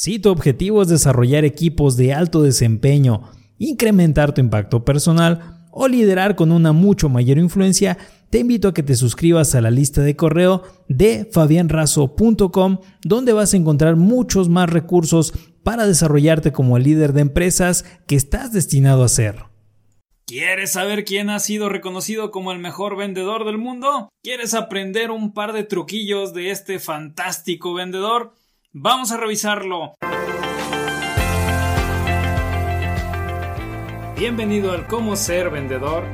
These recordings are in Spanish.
Si tu objetivo es desarrollar equipos de alto desempeño, incrementar tu impacto personal o liderar con una mucho mayor influencia, te invito a que te suscribas a la lista de correo de fabianrazo.com donde vas a encontrar muchos más recursos para desarrollarte como el líder de empresas que estás destinado a ser. ¿Quieres saber quién ha sido reconocido como el mejor vendedor del mundo? ¿Quieres aprender un par de truquillos de este fantástico vendedor? Vamos a revisarlo. Bienvenido al Cómo ser vendedor.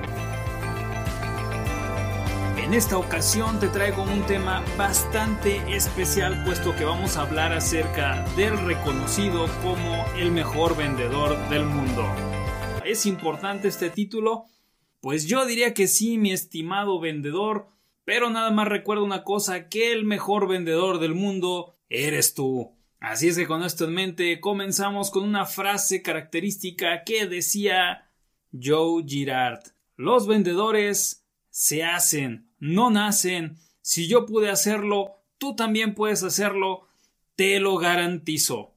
En esta ocasión te traigo un tema bastante especial puesto que vamos a hablar acerca del reconocido como el mejor vendedor del mundo. ¿Es importante este título? Pues yo diría que sí, mi estimado vendedor, pero nada más recuerda una cosa, que el mejor vendedor del mundo eres tú. Así es que con esto en mente comenzamos con una frase característica que decía Joe Girard. Los vendedores se hacen, no nacen. Si yo pude hacerlo, tú también puedes hacerlo, te lo garantizo.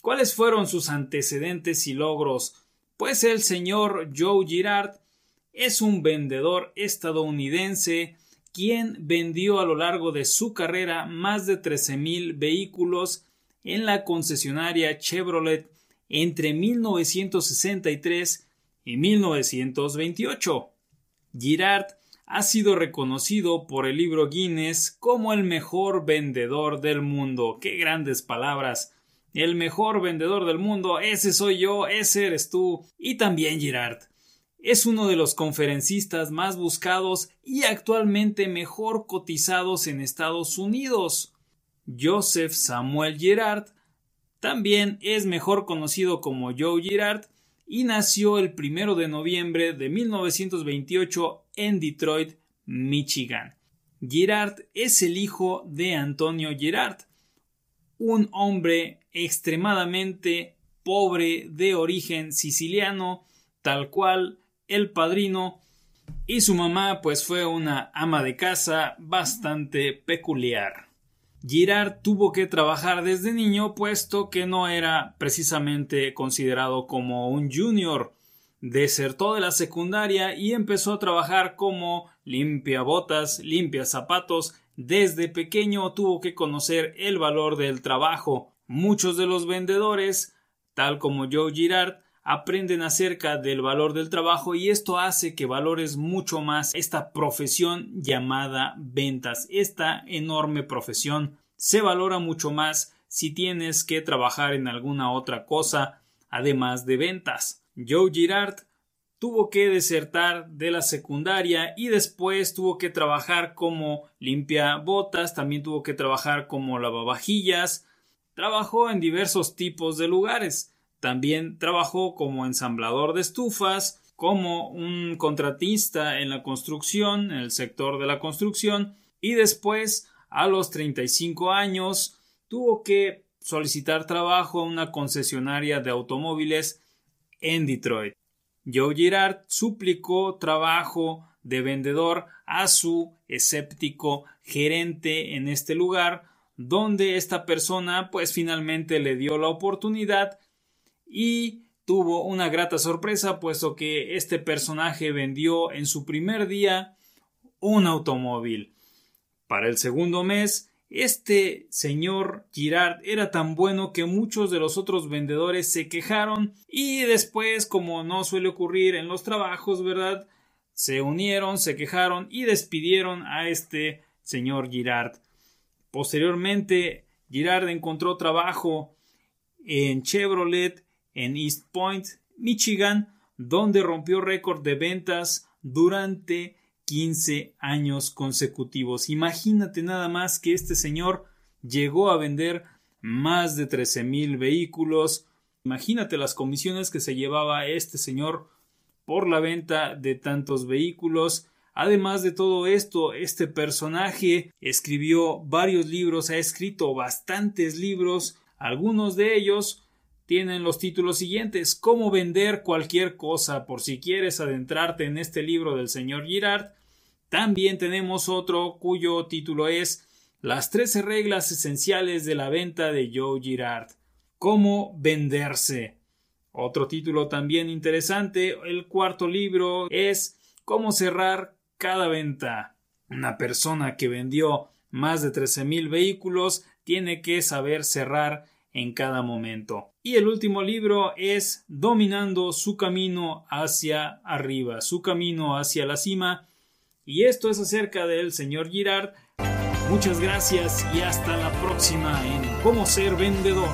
¿Cuáles fueron sus antecedentes y logros? Pues el señor Joe Girard es un vendedor estadounidense quien vendió a lo largo de su carrera más de 13.000 vehículos en la concesionaria Chevrolet entre 1963 y 1928. Girard ha sido reconocido por el libro Guinness como el mejor vendedor del mundo. ¡Qué grandes palabras! El mejor vendedor del mundo, ese soy yo, ese eres tú. Y también Girard es uno de los conferencistas más buscados y actualmente mejor cotizados en Estados Unidos. Joseph Samuel Girard también es mejor conocido como Joe Girard y nació el primero de noviembre de 1928 en Detroit, Michigan. Girard es el hijo de Antonio Girard, un hombre extremadamente pobre de origen siciliano, tal cual el padrino y su mamá pues fue una ama de casa bastante peculiar. Girard tuvo que trabajar desde niño puesto que no era precisamente considerado como un junior. Desertó de la secundaria y empezó a trabajar como limpia botas, limpia zapatos. Desde pequeño tuvo que conocer el valor del trabajo. Muchos de los vendedores, tal como Joe Girard, aprenden acerca del valor del trabajo y esto hace que valores mucho más esta profesión llamada ventas. Esta enorme profesión se valora mucho más si tienes que trabajar en alguna otra cosa además de ventas. Joe Girard tuvo que desertar de la secundaria y después tuvo que trabajar como limpia botas, también tuvo que trabajar como lavavajillas, trabajó en diversos tipos de lugares. También trabajó como ensamblador de estufas, como un contratista en la construcción, en el sector de la construcción, y después, a los 35 años, tuvo que solicitar trabajo a una concesionaria de automóviles en Detroit. Joe Girard suplicó trabajo de vendedor a su escéptico gerente en este lugar, donde esta persona pues finalmente le dio la oportunidad y tuvo una grata sorpresa puesto que este personaje vendió en su primer día un automóvil. Para el segundo mes, este señor Girard era tan bueno que muchos de los otros vendedores se quejaron y después, como no suele ocurrir en los trabajos, ¿verdad? Se unieron, se quejaron y despidieron a este señor Girard. Posteriormente, Girard encontró trabajo en Chevrolet en East Point, Michigan, donde rompió récord de ventas durante 15 años consecutivos. Imagínate nada más que este señor llegó a vender más de 13 mil vehículos. Imagínate las comisiones que se llevaba este señor por la venta de tantos vehículos. Además de todo esto, este personaje escribió varios libros, ha escrito bastantes libros, algunos de ellos tienen los títulos siguientes Cómo vender cualquier cosa por si quieres adentrarte en este libro del señor Girard. También tenemos otro cuyo título es Las 13 reglas esenciales de la venta de Joe Girard. Cómo venderse. Otro título también interesante, el cuarto libro es Cómo cerrar cada venta. Una persona que vendió más de 13.000 vehículos tiene que saber cerrar en cada momento. Y el último libro es Dominando su camino hacia arriba, su camino hacia la cima. Y esto es acerca del señor Girard. Muchas gracias y hasta la próxima en Cómo ser vendedor.